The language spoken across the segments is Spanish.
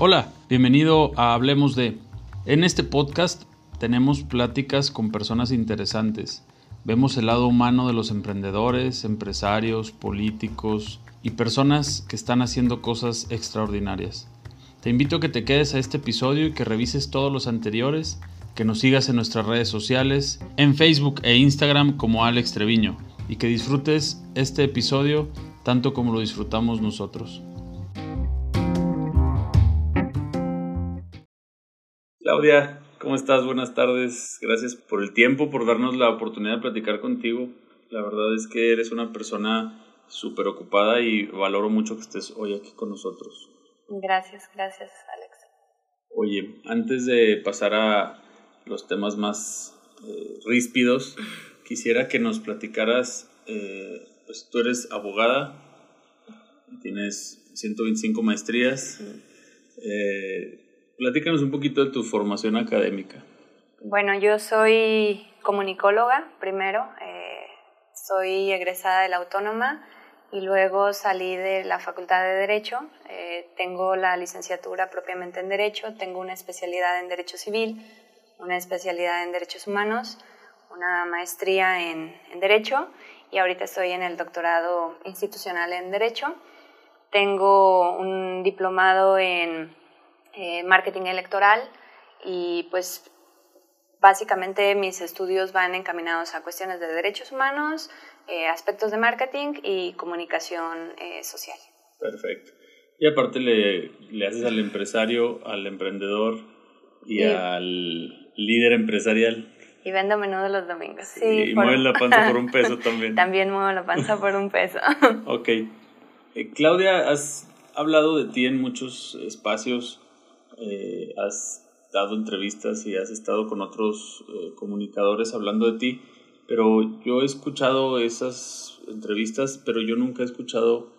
Hola, bienvenido a Hablemos de. En este podcast tenemos pláticas con personas interesantes. Vemos el lado humano de los emprendedores, empresarios, políticos y personas que están haciendo cosas extraordinarias. Te invito a que te quedes a este episodio y que revises todos los anteriores, que nos sigas en nuestras redes sociales, en Facebook e Instagram como Alex Treviño, y que disfrutes este episodio tanto como lo disfrutamos nosotros. Claudia, ¿cómo estás? Buenas tardes. Gracias por el tiempo, por darnos la oportunidad de platicar contigo. La verdad es que eres una persona súper ocupada y valoro mucho que estés hoy aquí con nosotros. Gracias, gracias, Alex. Oye, antes de pasar a los temas más eh, ríspidos, quisiera que nos platicaras, eh, pues tú eres abogada, tienes 125 maestrías. Eh, platícanos un poquito de tu formación académica. Bueno, yo soy comunicóloga primero, soy egresada de la Autónoma y luego salí de la Facultad de Derecho. Eh, tengo la licenciatura propiamente en Derecho, tengo una especialidad en Derecho Civil, una especialidad en Derechos Humanos, una maestría en, Derecho y ahorita estoy en el doctorado institucional en Derecho. Tengo un diplomado en eh, marketing electoral y pues básicamente mis estudios van encaminados a cuestiones de derechos humanos, eh, aspectos de marketing y comunicación eh, social. Perfecto. Y aparte le, le, haces al empresario, al emprendedor y, al líder empresarial. Y vendo menudo los domingos. Sí, y mueves la panza por un peso también. también muevo la panza por un peso. ok. Eh, Claudia, has hablado de ti en muchos espacios, has dado entrevistas y has estado con otros comunicadores hablando de ti pero yo he escuchado esas entrevistas, pero yo nunca he escuchado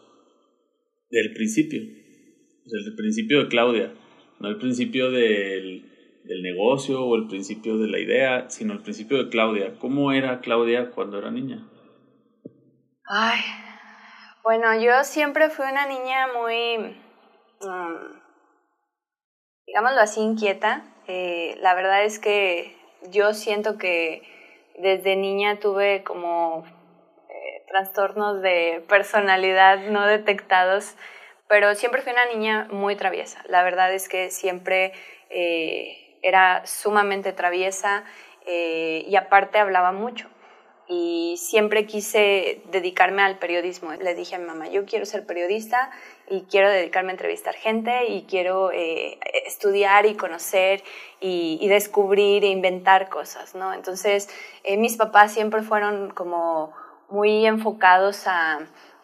del principio, o sea, el principio de Claudia, no el principio del, del negocio o el principio de la idea, sino el principio de Claudia. ¿Cómo era Claudia cuando era niña? Ay, bueno, yo siempre fui una niña muy, mm, digámoslo así, inquieta. Eh, la verdad es que yo siento que desde niña tuve como eh, trastornos de personalidad no detectados, pero siempre fui una niña muy traviesa. La verdad es que siempre eh, era sumamente traviesa y aparte hablaba mucho y siempre quise dedicarme al periodismo. Le dije a mi mamá, yo quiero ser periodista y quiero dedicarme a entrevistar gente y quiero eh, estudiar y conocer y, descubrir e inventar cosas, ¿no? Entonces, eh, mis papás siempre fueron como muy enfocados a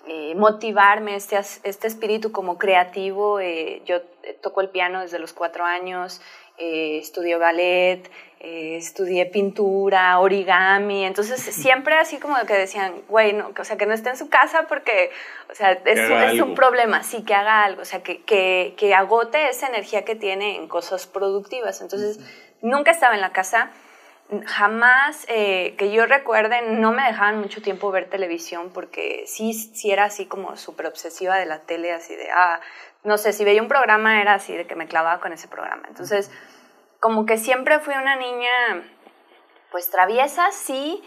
eh, motivarme, este, este espíritu como creativo. yo toco el piano desde los cuatro años, estudio ballet, eh, estudié pintura, origami, entonces siempre así como que decían, güey, no, o sea, que no esté en su casa porque, o sea, es, un problema, sí, que haga algo, o sea, que, que, que, agote esa energía que tiene en cosas productivas. Entonces, nunca estaba en la casa, jamás eh, que yo recuerde, no me dejaban mucho tiempo ver televisión porque sí, sí era así como súper obsesiva de la tele, así de, ah, no sé, si veía un programa era así de que me clavaba con ese programa. Entonces, como que siempre fui una niña, pues traviesa, sí,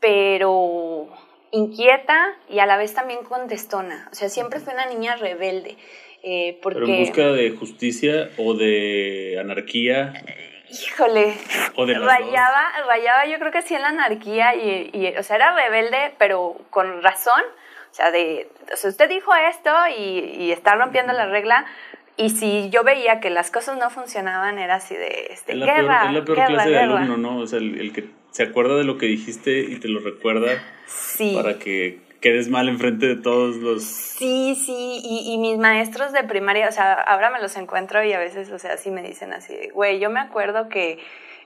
pero inquieta y a la vez también contestona. O sea, siempre fui una niña rebelde. Eh, porque... ¿Pero en busca de justicia o de anarquía? Híjole, ¿O de rayaba, rayaba yo creo que sí en la anarquía y, y, o sea, era rebelde, pero con razón. O sea, de, o sea, usted dijo esto y, y está rompiendo la regla, y si yo veía que las cosas no funcionaban, era así de, este, es la guerra, peor, Es la peor clase de alumno, ¿no? O sea, el, que se acuerda de lo que dijiste y te lo recuerda sí. para que quedes mal enfrente de todos los... Sí, sí, y, y, mis maestros de primaria, o sea, ahora me los encuentro y a veces, o sea, sí me dicen así, güey, yo me acuerdo que,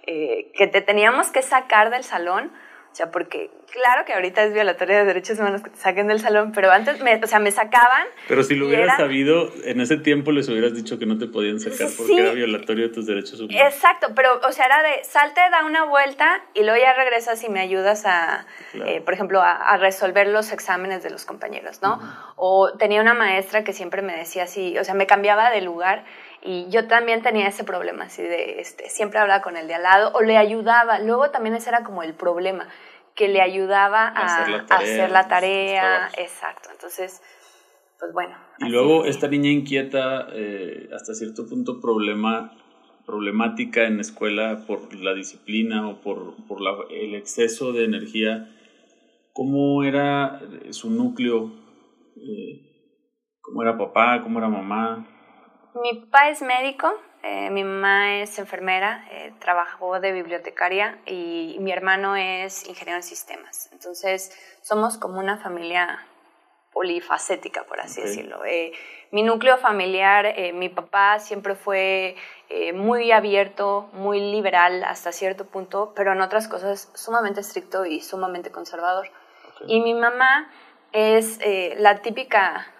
eh, que te teníamos que sacar del salón o sea, porque claro que ahorita es violatoria de derechos humanos que te saquen del salón, pero antes, me, o sea, me sacaban. Pero si lo hubieras sabido, en ese tiempo les hubieras dicho que no te podían sacar porque era violatorio de tus derechos humanos. Exacto, pero, o sea, era de salte, da una vuelta y luego ya regresas y me ayudas a, eh, por ejemplo, a, resolver los exámenes de los compañeros, ¿no? O tenía una maestra que siempre me decía así, o sea, me cambiaba de lugar Y yo también tenía ese problema, así de, este, siempre hablaba con el de al lado o le ayudaba. Luego también ese era como el problema, que le ayudaba a, hacer la tarea. exacto. Entonces, pues bueno. Y luego esta niña inquieta, eh, hasta cierto punto problema, problemática en la escuela por la disciplina o por, por la, el exceso de energía, ¿cómo era su núcleo? Eh, ¿Cómo era papá? ¿Cómo era mamá? Mi papá es médico, eh, mi mamá es enfermera, eh, trabajó de bibliotecaria y, mi hermano es ingeniero en sistemas. Entonces somos como una familia polifacética, por así decirlo. Eh, mi núcleo familiar, mi papá siempre fue muy abierto, muy liberal hasta cierto punto, pero en otras cosas sumamente estricto y sumamente conservador. Y mi mamá es la típica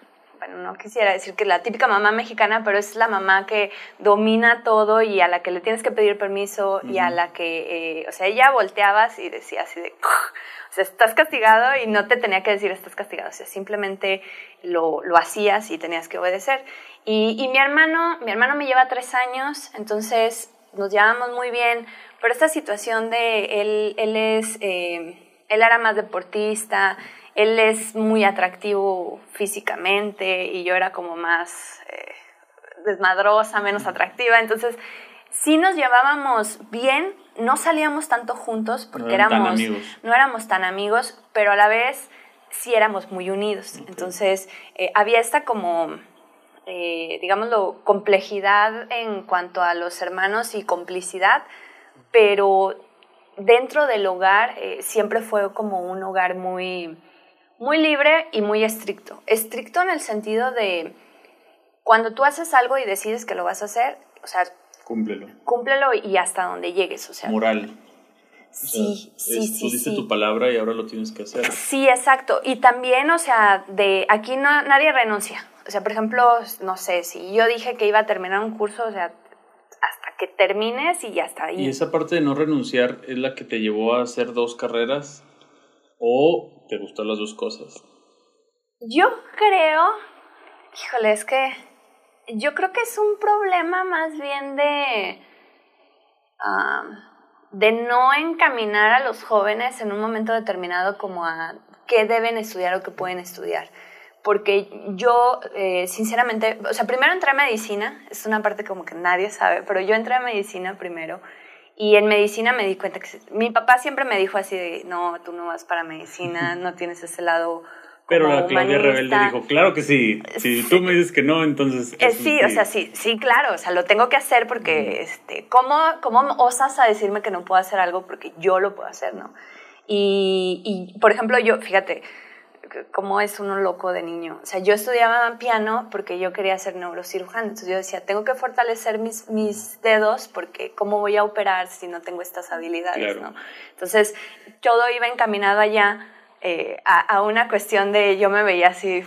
bueno, no quisiera decir que la típica mamá mexicana, pero es la mamá que domina todo y a la que le tienes que pedir permiso y a la que, eh, o sea, ella volteabas y decía así de, o sea, estás castigado y no te tenía que decir estás castigado, o sea, simplemente lo, lo hacías y tenías que obedecer. Y, y, mi hermano, mi hermano me lleva tres años, entonces nos llevamos muy bien, pero esta situación de él, él es, eh, él era más deportista, él es muy atractivo físicamente y yo era como más eh, desmadrosa, menos atractiva. Entonces, sí nos llevábamos bien, no salíamos tanto juntos porque no éramos, no éramos tan amigos, pero a la vez sí éramos muy unidos. Entonces, eh, había esta como, eh, digámoslo, complejidad en cuanto a los hermanos y complicidad, pero dentro del hogar eh, siempre fue como un hogar muy muy libre y muy estricto. Estricto en el sentido de cuando tú haces algo y decides que lo vas a hacer, o sea, cúmplelo. Cúmplelo y hasta donde llegues, o sea. Moral. sí, sí, sí. Tú diste tu palabra y ahora lo tienes que hacer. Sí, exacto. Y también, o sea, de aquí no, nadie renuncia. O sea, por ejemplo, no sé, si yo dije que iba a terminar un curso, o sea, hasta que termines y ya está ahí. ¿Y esa parte de no renunciar es la que te llevó a hacer dos carreras? ¿O te gustan las dos cosas? Yo creo, híjole, es que yo creo que es un problema más bien de, de no encaminar a los jóvenes en un momento determinado como a qué deben estudiar o qué pueden estudiar. Porque yo, eh, sinceramente, o sea, primero entré a medicina, es una parte como que nadie sabe, pero yo entré a medicina primero y en medicina me di cuenta que mi papá siempre me dijo así de, no, tú no vas para medicina, no tienes ese lado pero la Claudia Rebelde dijo, claro que sí. Si tú me dices que no, entonces... Eh, sí, o sea, sí, sí, claro. O sea, lo tengo que hacer porque, este, ¿cómo, ¿cómo osas a decirme que no puedo hacer algo porque yo lo puedo hacer, no? Y, y por ejemplo, yo, fíjate, cómo es uno loco de niño. O sea, yo estudiaba piano porque yo quería ser neurocirujano. Entonces yo decía, tengo que fortalecer mis, mis dedos porque ¿cómo voy a operar si no tengo estas habilidades? ¿no? Entonces, todo iba encaminado allá eh, a, a, una cuestión de yo me veía así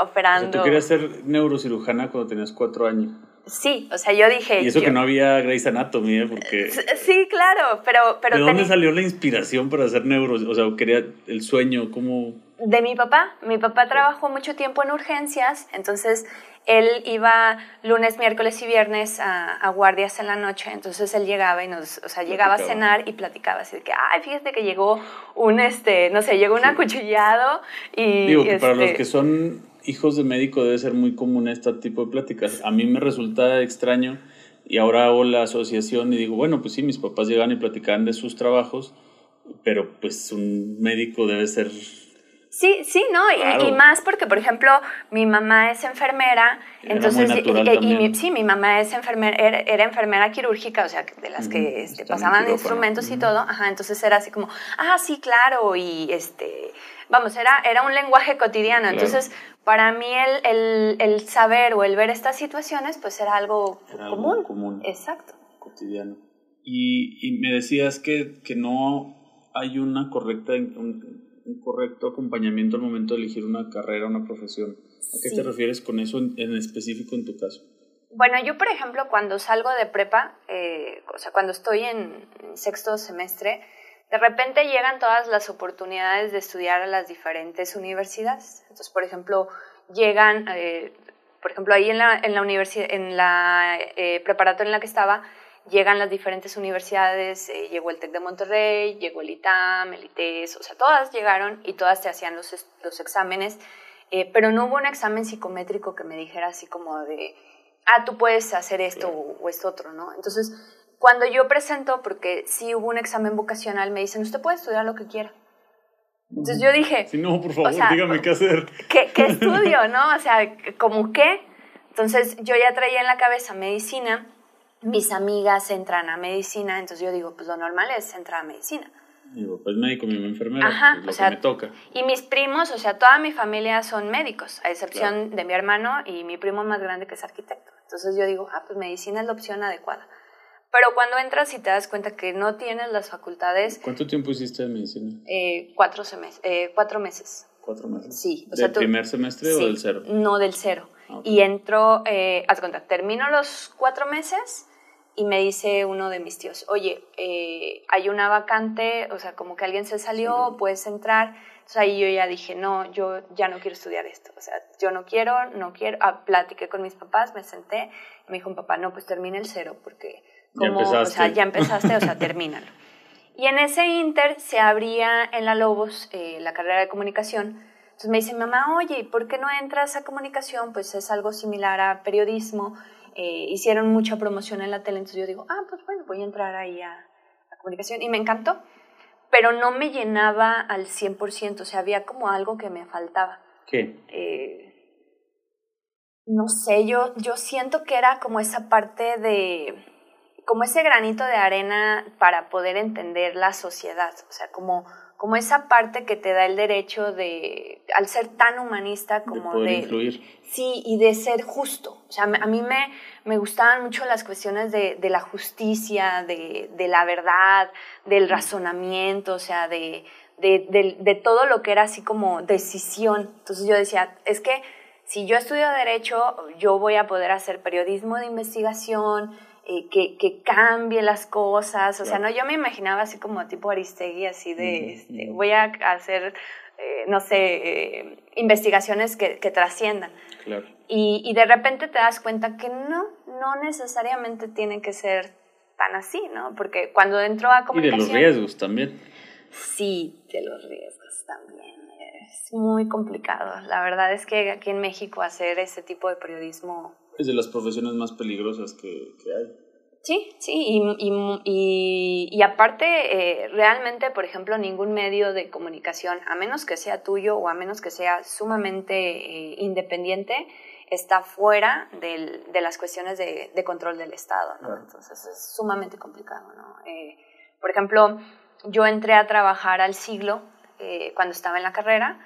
operando. O sea, tú querías ser neurocirujana cuando tenías cuatro años. Sí, o sea, yo dije... Y eso que no había Grey's Anatomy, ¿eh? Porque... Sí, claro, pero... pero ¿De dónde salió la inspiración para hacer neuro? O sea, quería el sueño, ¿cómo...? De mi papá. Mi papá trabajó mucho tiempo en urgencias, entonces él iba lunes, miércoles y viernes a, guardias en la noche, entonces él llegaba y nos, o sea, llegaba a cenar y platicaba así de que, ay, fíjate que llegó un, este, no sé, llegó un acuchillado y... Digo, que para los este que son hijos de médico debe ser muy común este tipo de pláticas. A mí me resulta extraño y ahora hago la asociación y digo, bueno, pues sí, mis papás llegan y platicaban de sus trabajos, pero pues un médico debe ser... Sí, sí, ¿no? Y, más porque, por ejemplo, mi mamá es enfermera, entonces, y, sí, mi mamá es enfermera, era, enfermera quirúrgica, o sea, de las que este, pasaban instrumentos y todo, ajá, entonces era así como, ah, sí, claro, y este, vamos, era, era un lenguaje cotidiano, entonces para mí el, el, el, saber o el ver estas situaciones, pues era algo, común. común. Exacto. Cotidiano. Y, y me decías que, que, no hay una correcta, un, correcto acompañamiento al momento de elegir una carrera, una profesión. ¿A qué te refieres con eso en, específico en tu caso? Bueno, yo por ejemplo cuando salgo de prepa, eh, o sea, cuando estoy en sexto semestre, de repente llegan todas las oportunidades de estudiar a las diferentes universidades. Entonces, por ejemplo, llegan, eh, por ejemplo, ahí en la, en la, universidad, en la eh, preparatoria en la que estaba, llegan las diferentes universidades, eh, llegó el TEC de Monterrey, llegó el ITAM, el ITES, o sea, todas llegaron y todas te hacían los, los exámenes, eh, pero no hubo un examen psicométrico que me dijera así como de, ah, tú puedes hacer esto o, esto otro, ¿no? Entonces, cuando yo presento, porque sí hubo un examen vocacional, me dicen, usted puede estudiar lo que quiera. Entonces yo dije... Si no, por favor, dígame qué hacer. ¿qué, ¿Qué estudio, no? O sea, ¿como qué? Entonces yo ya traía en la cabeza medicina mis amigas entran a medicina, entonces yo digo, pues lo normal es entrar a medicina. Digo, pues médico, mi enfermera, Ajá, pues, lo que me toca. Y mis primos, o sea, toda mi familia son médicos, a excepción de mi hermano y mi primo más grande que es arquitecto. Entonces yo digo, ah, pues medicina es la opción adecuada. Pero cuando entras y te das cuenta que no tienes las facultades... ¿Cuánto tiempo hiciste de medicina? Eh, cuatro, eh, cuatro meses. ¿Cuatro meses? Sí. O ¿Del primer semestre o del cero? No, del cero. Ah, y entro, eh, haz cuenta, termino los cuatro meses y me dice uno de mis tíos, oye, eh, hay una vacante, o sea, como que alguien se salió, puedes entrar. Entonces ahí yo ya dije, no, yo ya no quiero estudiar esto, o sea, yo no quiero, no quiero. Ah, platiqué con mis papás, me senté, y me dijo un papá, no, pues termina el cero, porque como, ya o sea, ya empezaste, o sea, termínalo. Y en ese inter se abría en la Lobos eh, la carrera de comunicación. Entonces me dice mamá, oye, ¿por qué no entras a comunicación? Pues es algo similar a periodismo eh, hicieron mucha promoción en la tele, entonces yo digo, ah, pues bueno, voy a entrar ahí a, a comunicación. Y me encantó, pero no me llenaba al 100%, o sea, había como algo que me faltaba. ¿Qué? Eh, no sé, yo, yo siento que era como esa parte de, como ese granito de arena para poder entender la sociedad, o sea, como como esa parte que te da el derecho de, al ser tan humanista como de... influir. Sí, y de ser justo. O sea, a mí me, me gustaban mucho las cuestiones de, de la justicia, de, de, la verdad, del razonamiento, o sea, de, de, de todo lo que era así como decisión. Entonces yo decía, es que si yo estudio derecho, yo voy a poder hacer periodismo de investigación, eh, que, que, cambie las cosas. O sea, no, yo me imaginaba así como tipo Aristegui, así de, este, voy a hacer, eh, no sé, eh, investigaciones que, que trasciendan. Claro. Y, y, de repente te das cuenta que no, no necesariamente tiene que ser tan así, ¿no? Porque cuando entro a comunicación... Y de los riesgos también. Sí, de los riesgos también. Es muy complicado. La verdad es que aquí en México hacer ese tipo de periodismo es de las profesiones más peligrosas que, hay. Sí, sí, y, y, y, aparte, eh, realmente, por ejemplo, ningún medio de comunicación, a menos que sea tuyo o a menos que sea sumamente eh, independiente, está fuera del, de las cuestiones de, de, control del Estado, ¿no? Entonces es sumamente complicado, ¿no? Eh, por ejemplo, yo entré a trabajar al siglo cuando estaba en la carrera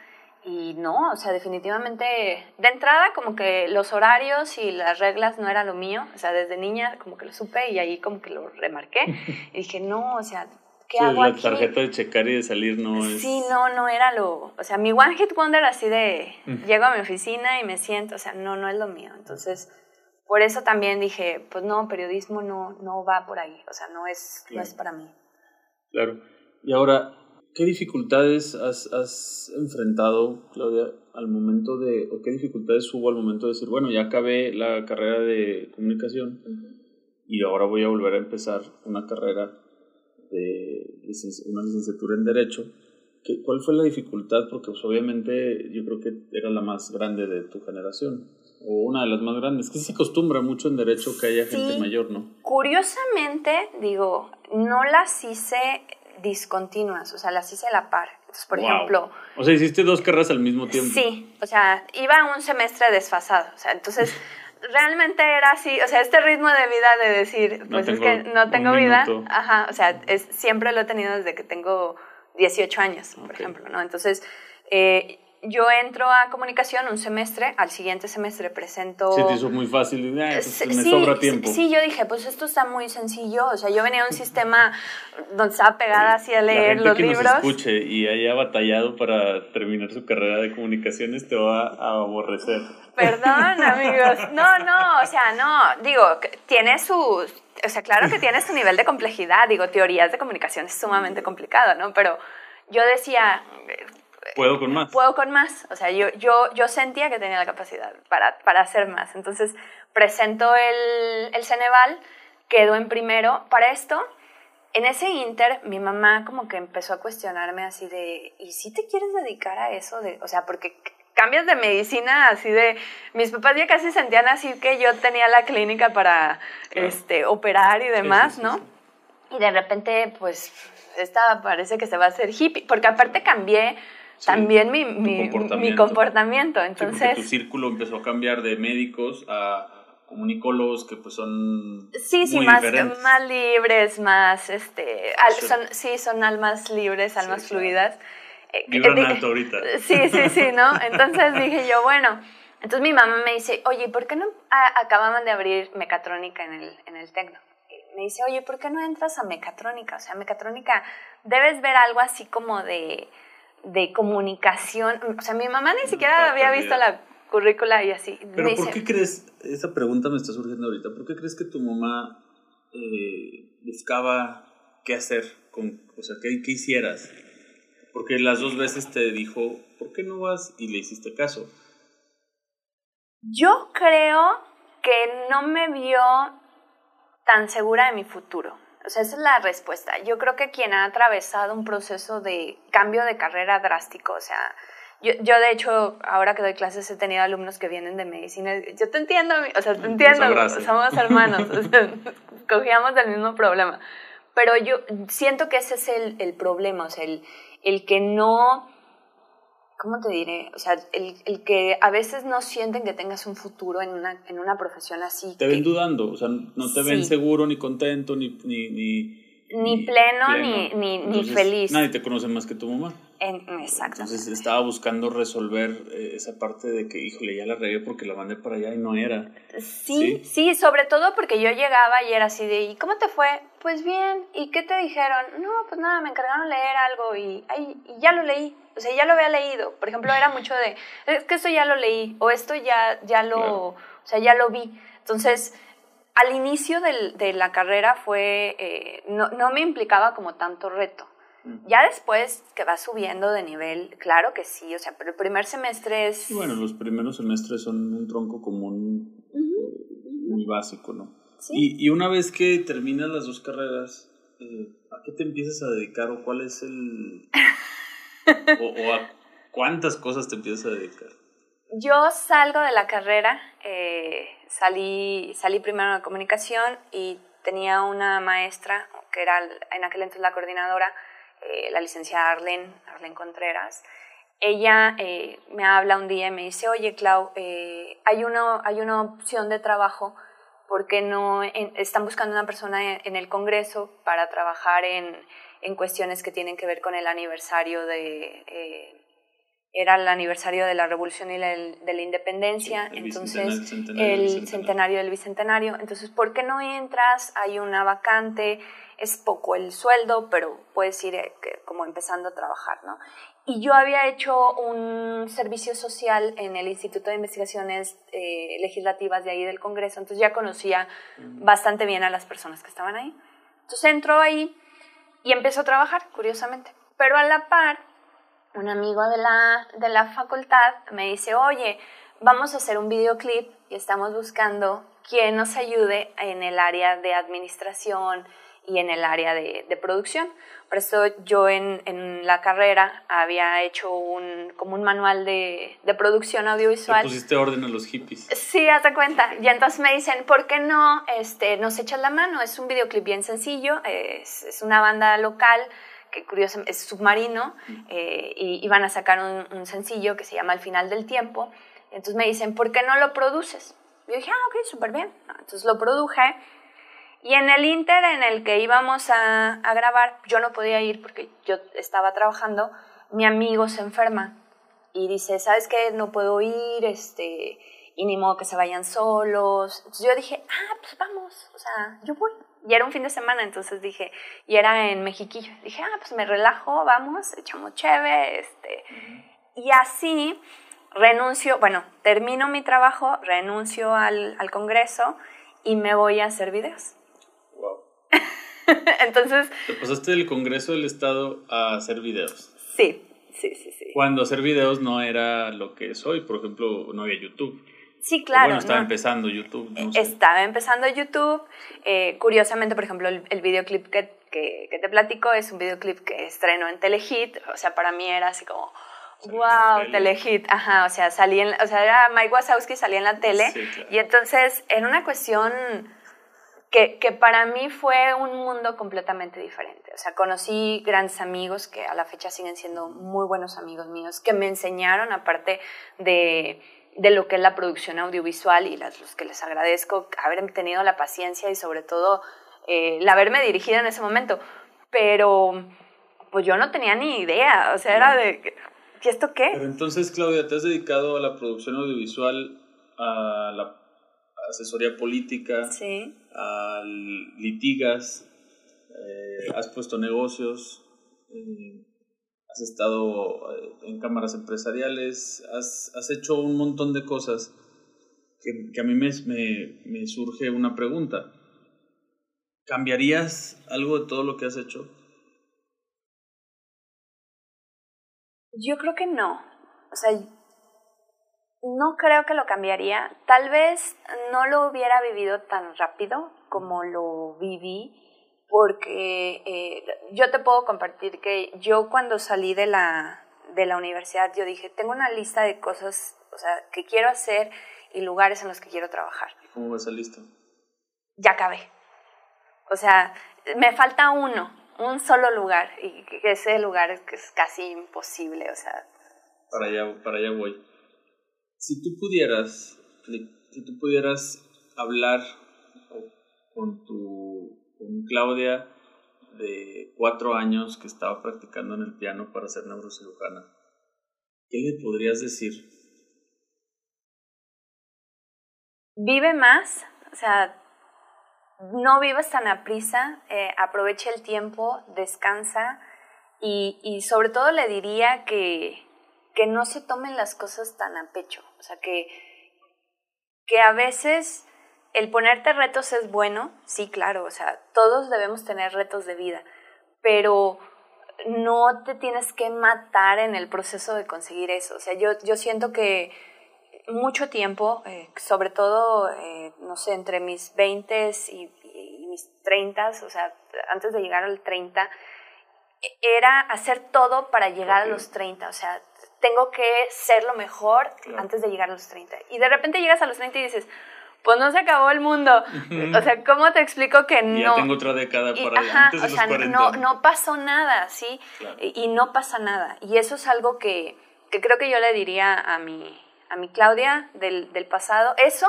y no, o sea, definitivamente, de entrada como que los horarios y las reglas no era lo mío, o sea, desde niña como que lo supe y ahí como que lo remarqué y dije, no, o sea, ¿qué hago la tarjeta de checar y de salir no es... Sí, no, no era lo, o sea, mi one hit wonder así de, llego a mi oficina y me siento, o sea, no, no es lo mío, entonces, por eso también dije, pues no, periodismo no, no va por ahí, o sea, no es, no es para mí. Claro, y ahora, ¿Qué dificultades has, has, enfrentado, Claudia, al momento de, o qué dificultades hubo al momento de decir, bueno, ya acabé la carrera de comunicación y ahora voy a volver a empezar una carrera de una licenciatura en Derecho? ¿Qué, ¿Cuál fue la dificultad? Porque pues, obviamente yo creo que era la más grande de tu generación, o una de las más grandes, que se acostumbra mucho en Derecho que haya gente mayor, ¿no? Curiosamente, digo, no las hice discontinuas, o sea, las hice a la par. Entonces, por ejemplo... O sea, hiciste dos carreras al mismo tiempo. Sí, o sea, iba un semestre desfasado, o sea, entonces realmente era así, o sea, este ritmo de vida de decir, pues es que no tengo vida, ajá, o sea, es, siempre lo he tenido desde que tengo 18 años, por ejemplo, ¿no? Entonces, eh, yo entro a comunicación un semestre, al siguiente semestre presento... Sí, te hizo muy fácil, pues, me sobra tiempo. Sí, yo dije, pues esto está muy sencillo, o sea, yo venía a un sistema donde estaba pegada así a leer La gente los que libros. Nos escuche y haya batallado para terminar su carrera de comunicaciones te va a aborrecer. Perdón, amigos. No, no, o sea, no, digo, tiene su... O sea, claro que tiene su nivel de complejidad, digo, teorías de comunicación es sumamente complicado, ¿no? Pero yo decía, puedo con más. Puedo con más. O sea, yo, yo, yo sentía que tenía la capacidad para, para hacer más. Entonces, presento el, el Ceneval, quedo en primero. Para esto, en ese inter, mi mamá como que empezó a cuestionarme así de, ¿y si te quieres dedicar a eso? De, o sea, porque cambias de medicina así de mis papás ya casi sentían así que yo tenía la clínica para este operar y demás, ¿no? Y de repente pues esta parece que se va a hacer hippie, porque aparte cambié también mi, mi, comportamiento. mi, comportamiento. Entonces, tu círculo empezó a cambiar de médicos a comunicólogos que pues son sí sí más, más libres más este son, sí son almas libres almas fluidas eh, Vibran alto ahorita. Sí, sí, sí, ¿no? Entonces dije yo, bueno, entonces mi mamá me dice, oye, ¿por qué no acababan de abrir mecatrónica en el, en el Tecno? Me dice, oye, ¿por qué no entras a mecatrónica? O sea, mecatrónica, debes ver algo así como de, de comunicación. O sea, mi mamá ni siquiera había visto la currícula y así. Pero ¿por qué crees, esa pregunta me está surgiendo ahorita, ¿por qué crees que tu mamá eh, buscaba qué hacer, con, o sea, qué, qué hicieras? Porque las dos veces te dijo, ¿por qué no vas? Y le hiciste caso. Yo creo que no me vio tan segura de mi futuro. O sea, esa es la respuesta. Yo creo que quien ha atravesado un proceso de cambio de carrera drástico, o sea, yo, yo de hecho, ahora que doy clases he tenido alumnos que vienen de medicina. Yo te entiendo, o sea, te entiendo, somos hermanos, o sea, cogíamos del mismo problema. Pero yo siento que ese es el, el problema, o sea, el, el que no, ¿cómo te diré? O sea, el, el, que a veces no sienten que tengas un futuro en una, en una profesión así. Te ven dudando, o sea, no te ven seguro, ni contento, ni... ni, ni ni, pleno, ni, ni, ni feliz. Nadie te conoce más que tu mamá. Exacto. Entonces estaba buscando resolver eh, esa parte de que, híjole, ya la regué porque la mandé para allá y no era. Sí, sí, sobre todo porque yo llegaba y era así de, ¿y cómo te fue? Pues bien, ¿y qué te dijeron? No, pues nada, me encargaron leer algo y, ay, y ya lo leí. O sea, ya lo había leído. Por ejemplo, era mucho de, es que esto ya lo leí o esto ya, ya lo, o sea, ya lo vi. Entonces, al inicio del, de la carrera fue, eh, no, no, me implicaba como tanto reto. Ya después que va subiendo de nivel, claro que sí, o sea, pero el primer semestre es... Bueno, los primeros semestres son un tronco común muy básico, ¿no? ¿Sí? Y, y, una vez que terminas las dos carreras, eh, ¿a qué te empiezas a dedicar o cuál es el... o, o, a cuántas cosas te empiezas a dedicar? Yo salgo de la carrera, eh, salí, salí primero de comunicación y tenía una maestra, que era en aquel entonces la coordinadora, eh, la licenciada Arlene, Arlene Contreras. Ella eh, me habla un día y me dice, oye Clau, eh, hay, una, hay una opción de trabajo porque no están buscando una persona en, el Congreso para trabajar en, en, cuestiones que tienen que ver con el aniversario de era el aniversario de la Revolución y de la Independencia, entonces el centenario, del Bicentenario. Entonces, ¿por qué no entras? Hay una vacante, es poco el sueldo, pero puedes ir eh, como empezando a trabajar, ¿no? Y yo había hecho un servicio social en el Instituto de Investigaciones eh, Legislativas de ahí del Congreso, entonces ya conocía bastante bien a las personas que estaban ahí. Entonces entró ahí y empezó a trabajar, curiosamente. Pero a la par, un amigo de la, de la facultad me dice, oye, vamos a hacer un videoclip y estamos buscando quien nos ayude en el área de administración y en el área de, de producción. Por eso yo en, en, la carrera había hecho un, como un manual de, de producción audiovisual. ¿Le pusiste orden a los hippies. Sí, hazte cuenta. Y entonces me dicen, ¿por qué no este, nos echas la mano? Es un videoclip bien sencillo, es, es una banda local que curiosamente es submarino, eh, y iban a sacar un, sencillo que se llama Al final del tiempo. Entonces me dicen, ¿por qué no lo produces? Yo dije, ah, ok, súper bien. Entonces lo produje. Y en el inter en el que íbamos a, a, grabar, yo no podía ir porque yo estaba trabajando, mi amigo se enferma y dice, ¿sabes qué? No puedo ir, este, y ni modo que se vayan solos. Entonces yo dije, ah, pues vamos, o sea, yo voy y era un fin de semana, entonces dije, y era en Mexiquillo. Dije, ah, pues me relajo, vamos, echamos cheve, este. Y así renuncio, bueno, termino mi trabajo, renuncio al, al Congreso y me voy a hacer videos. Wow. entonces... ¿Te pasaste del Congreso del Estado a hacer videos? Sí. sí, sí, sí. Cuando hacer videos no era lo que es hoy, por ejemplo, no había YouTube. Sí, claro. Bueno, estaba empezando YouTube. No sé. Estaba empezando YouTube. Eh, curiosamente, por ejemplo, el, el videoclip que, que, que, te platico es un videoclip que estreno en Telehit. O sea, para mí era así como, wow, tele. Telehit. Ajá, o sea, salí en, o sea, era Mike Wazowski, salía en la tele. Sí, claro. Y entonces, en una cuestión que, que para mí fue un mundo completamente diferente. O sea, conocí grandes amigos que a la fecha siguen siendo muy buenos amigos míos, que me enseñaron, aparte de de lo que es la producción audiovisual y las, los que les agradezco haber tenido la paciencia y sobre todo eh, el haberme dirigido en ese momento. Pero pues yo no tenía ni idea, o sea, era de, ¿y esto qué? Pero entonces, Claudia, ¿te has dedicado a la producción audiovisual, a la asesoría política, sí. a litigas, eh, has puesto negocios? Eh, has estado eh, en cámaras empresariales, has, has hecho un montón de cosas que, que a mí me, me, me, surge una pregunta. ¿Cambiarías algo de todo lo que has hecho? Yo creo que no. O sea, no creo que lo cambiaría. Tal vez no lo hubiera vivido tan rápido como lo viví porque eh, yo te puedo compartir que yo cuando salí de la, de la universidad, yo dije, tengo una lista de cosas o sea, que quiero hacer y lugares en los que quiero trabajar. ¿Cómo va esa lista? Ya acabé. O sea, me falta uno, un solo lugar, y ese lugar es casi imposible, o sea. Para allá, para allá voy. Si tú pudieras, si tú pudieras hablar con tu con Claudia de cuatro años que estaba practicando en el piano para ser neurocirujana, ¿qué le podrías decir? Vive más, o sea, no vivas tan a prisa, eh, aprovecha el tiempo, descansa y, y sobre todo le diría que, que no se tomen las cosas tan a pecho, o sea, que, que a veces el ponerte retos es bueno, sí, claro, o sea, todos debemos tener retos de vida, pero no te tienes que matar en el proceso de conseguir eso. O sea, yo, yo siento que mucho tiempo, eh, sobre todo, eh, no sé, entre mis 20 y, y, mis 30, o sea, antes de llegar al 30, era hacer todo para llegar okay. a los 30, o sea, tengo que ser lo mejor claro. antes de llegar a los 30. Y de repente llegas a los 30 y dices, pues no se acabó el mundo. O sea, ¿cómo te explico que no? Ya tengo otra década y, para ajá, antes de o sea, los 40. No, no pasó nada, ¿sí? Claro. Y, y, no pasa nada. Y eso es algo que, que creo que yo le diría a mi, a mi Claudia del, del pasado. Eso.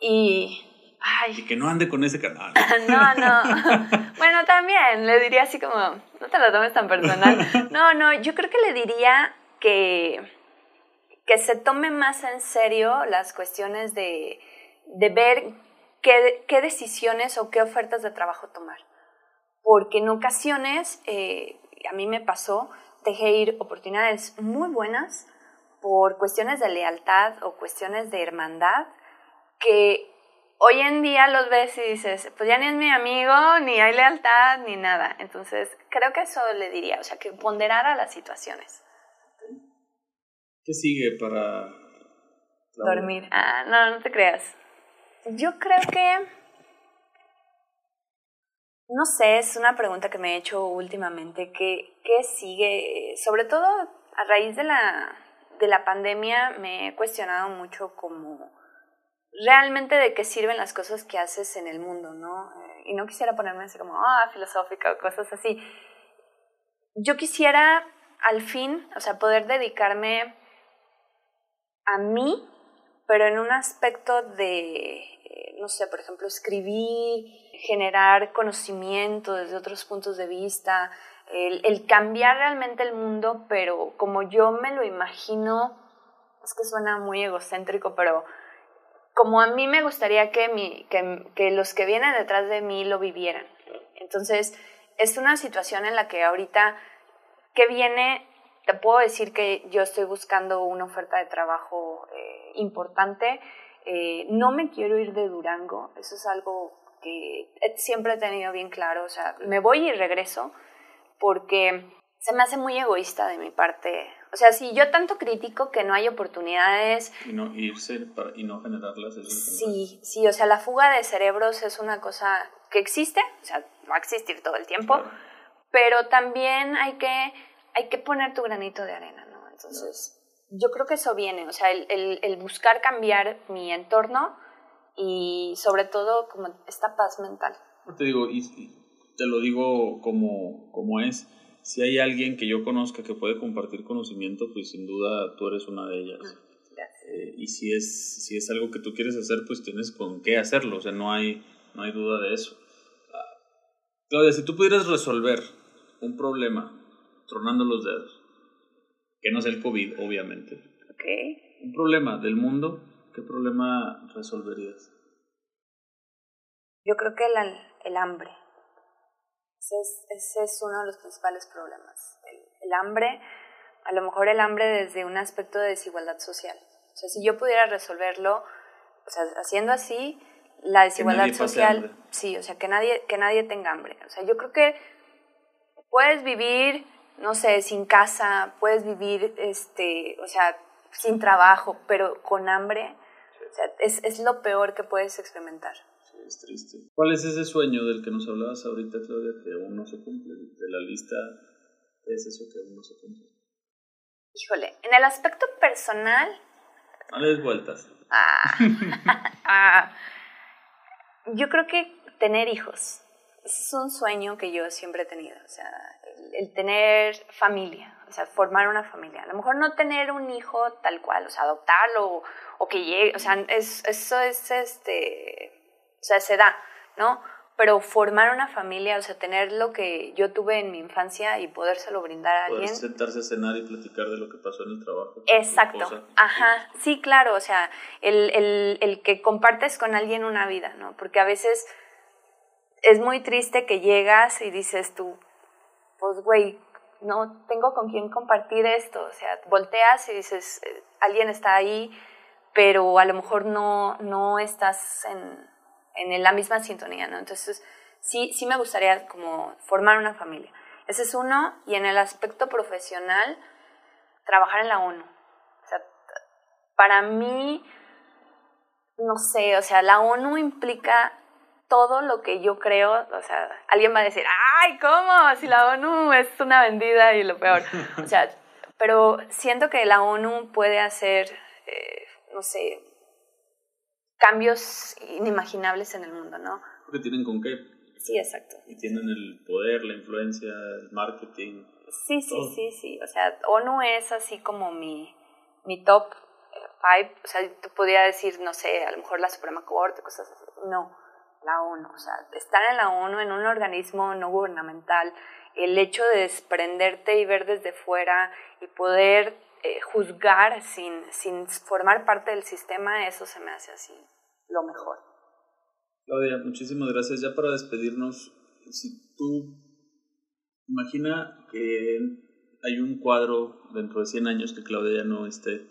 Y... Ay. Y que no ande con ese canal. no, no. bueno, también le diría así como, no te lo tomes tan personal. No, no, yo creo que le diría que que se tome más en serio las cuestiones de, de ver qué, qué, decisiones o qué ofertas de trabajo tomar. Porque en ocasiones, eh, a mí me pasó, dejé ir oportunidades muy buenas por cuestiones de lealtad o cuestiones de hermandad que hoy en día los ves y dices, pues ya ni es mi amigo, ni hay lealtad, ni nada. Entonces, creo que eso le diría, o sea, que ponderara las situaciones. ¿Qué sigue para dormir? Ah, no, no te creas. Yo creo que no sé, es una pregunta que me he hecho últimamente. ¿Qué, qué sigue? Sobre todo a raíz de la, de la pandemia me he cuestionado mucho como realmente de qué sirven las cosas que haces en el mundo, ¿no? Y no quisiera ponerme así como, ah, filosófica o cosas así. Yo quisiera al fin, o sea, poder dedicarme a mí, pero en un aspecto de, no sé, por ejemplo, escribir, generar conocimiento desde otros puntos de vista, el, cambiar realmente el mundo, pero como yo me lo imagino, es que suena muy egocéntrico, pero como a mí me gustaría que, mi, que, que los que vienen detrás de mí lo vivieran. Entonces, es una situación en la que ahorita, que viene te puedo decir que yo estoy buscando una oferta de trabajo eh, importante. Eh, no me quiero ir de Durango, eso es algo que siempre he tenido bien claro. O sea, me voy y regreso porque se me hace muy egoísta de mi parte. O sea, si yo tanto critico que no hay oportunidades... Y no irse para, y no generarlas. Sí, sí, o sea, la fuga de cerebros es una cosa que existe, o sea, va a existir todo el tiempo, pero también hay que, hay que poner tu granito de arena, ¿no? Entonces, yo creo que eso viene, o sea, el, el, el buscar cambiar mi entorno y sobre todo como esta paz mental. Te digo, y, te lo digo como, como es, si hay alguien que yo conozca que puede compartir conocimiento, pues sin duda tú eres una de ellas. Ah, eh, y si es, si es algo que tú quieres hacer, pues tienes con qué hacerlo, o sea, no hay, no hay duda de eso. Ah, Claudia, si tú pudieras resolver un problema tronando los dedos, que no es el COVID, obviamente. Okay. Un problema del mundo, ¿qué problema resolverías? Yo creo que el, el hambre. Ese es, ese es, uno de los principales problemas. El, el, hambre, a lo mejor el hambre desde un aspecto de desigualdad social. O sea, si yo pudiera resolverlo, o sea, haciendo así, la desigualdad social, sí, o sea, que nadie, que nadie tenga hambre. O sea, yo creo que puedes vivir, no sé, sin casa, puedes vivir, este, o sea, sin trabajo, pero con hambre, o sea, es, es lo peor que puedes experimentar es triste. ¿Cuál es ese sueño del que nos hablabas ahorita, Claudia, que aún no se cumple? De la lista, es eso que aún no se cumple? Híjole, en el aspecto personal... No le des vueltas. Ah, ah, yo creo que tener hijos. es un sueño que yo siempre he tenido, o sea, el, tener familia, o sea, formar una familia. A lo mejor no tener un hijo tal cual, o sea, adoptarlo o, o que llegue, o sea, es, eso es este o sea, se da, ¿no? Pero formar una familia, o sea, tener lo que yo tuve en mi infancia y podérselo brindar a alguien. sentarse a cenar y platicar de lo que pasó en el trabajo. Exacto, ajá, sí, claro, o sea, el, el, el que compartes con alguien una vida, ¿no? Porque a veces es muy triste que llegas y dices tú, pues, güey, no tengo con quién compartir esto, o sea, volteas y dices, eh, alguien está ahí, pero a lo mejor no, no estás en en la misma sintonía, ¿no? Entonces, sí, sí me gustaría como formar una familia. Ese es uno, y en el aspecto profesional, trabajar en la ONU. O sea, para mí, no sé, o sea, la ONU implica todo lo que yo creo, o sea, alguien va a decir, ay, ¿cómo? Si la ONU es una vendida y lo peor. O sea, pero siento que la ONU puede hacer, eh, no sé, cambios inimaginables en el mundo, ¿no? Porque tienen con qué. Sí, exacto. Y tienen el poder, la influencia, el marketing. Sí, sí, todo. sí, sí. O sea, ONU es así como mi, mi top five. O sea, tú podría decir, no sé, a lo mejor la Suprema Corte, cosas así. No, la ONU. O sea, estar en la ONU, en un organismo no gubernamental, el hecho de desprenderte y ver desde fuera y poder eh, juzgar sin, sin formar parte del sistema, eso se me hace así lo mejor. Claudia, muchísimas gracias. Ya para despedirnos, si tú imagina que hay un cuadro dentro de 100 años que Claudia ya no esté,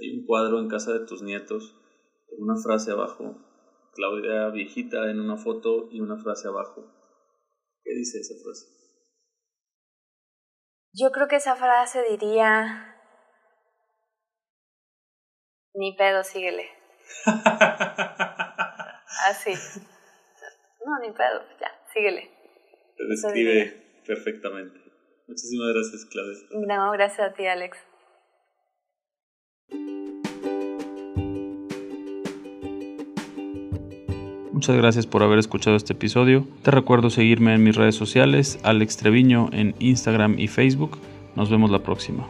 hay un cuadro en casa de tus nietos, una frase abajo, Claudia viejita en una foto y una frase abajo. ¿Qué dice esa frase? Yo creo que esa frase diría, ni pedo, síguele. Así. No, ni pedo, ya, síguele. Te describe perfectamente. Muchísimas gracias, Claudia. No, gracias a ti, Alex. Muchas gracias por haber escuchado este episodio. Te recuerdo seguirme en mis redes sociales, Alex Treviño en Instagram y Facebook. Nos vemos la próxima.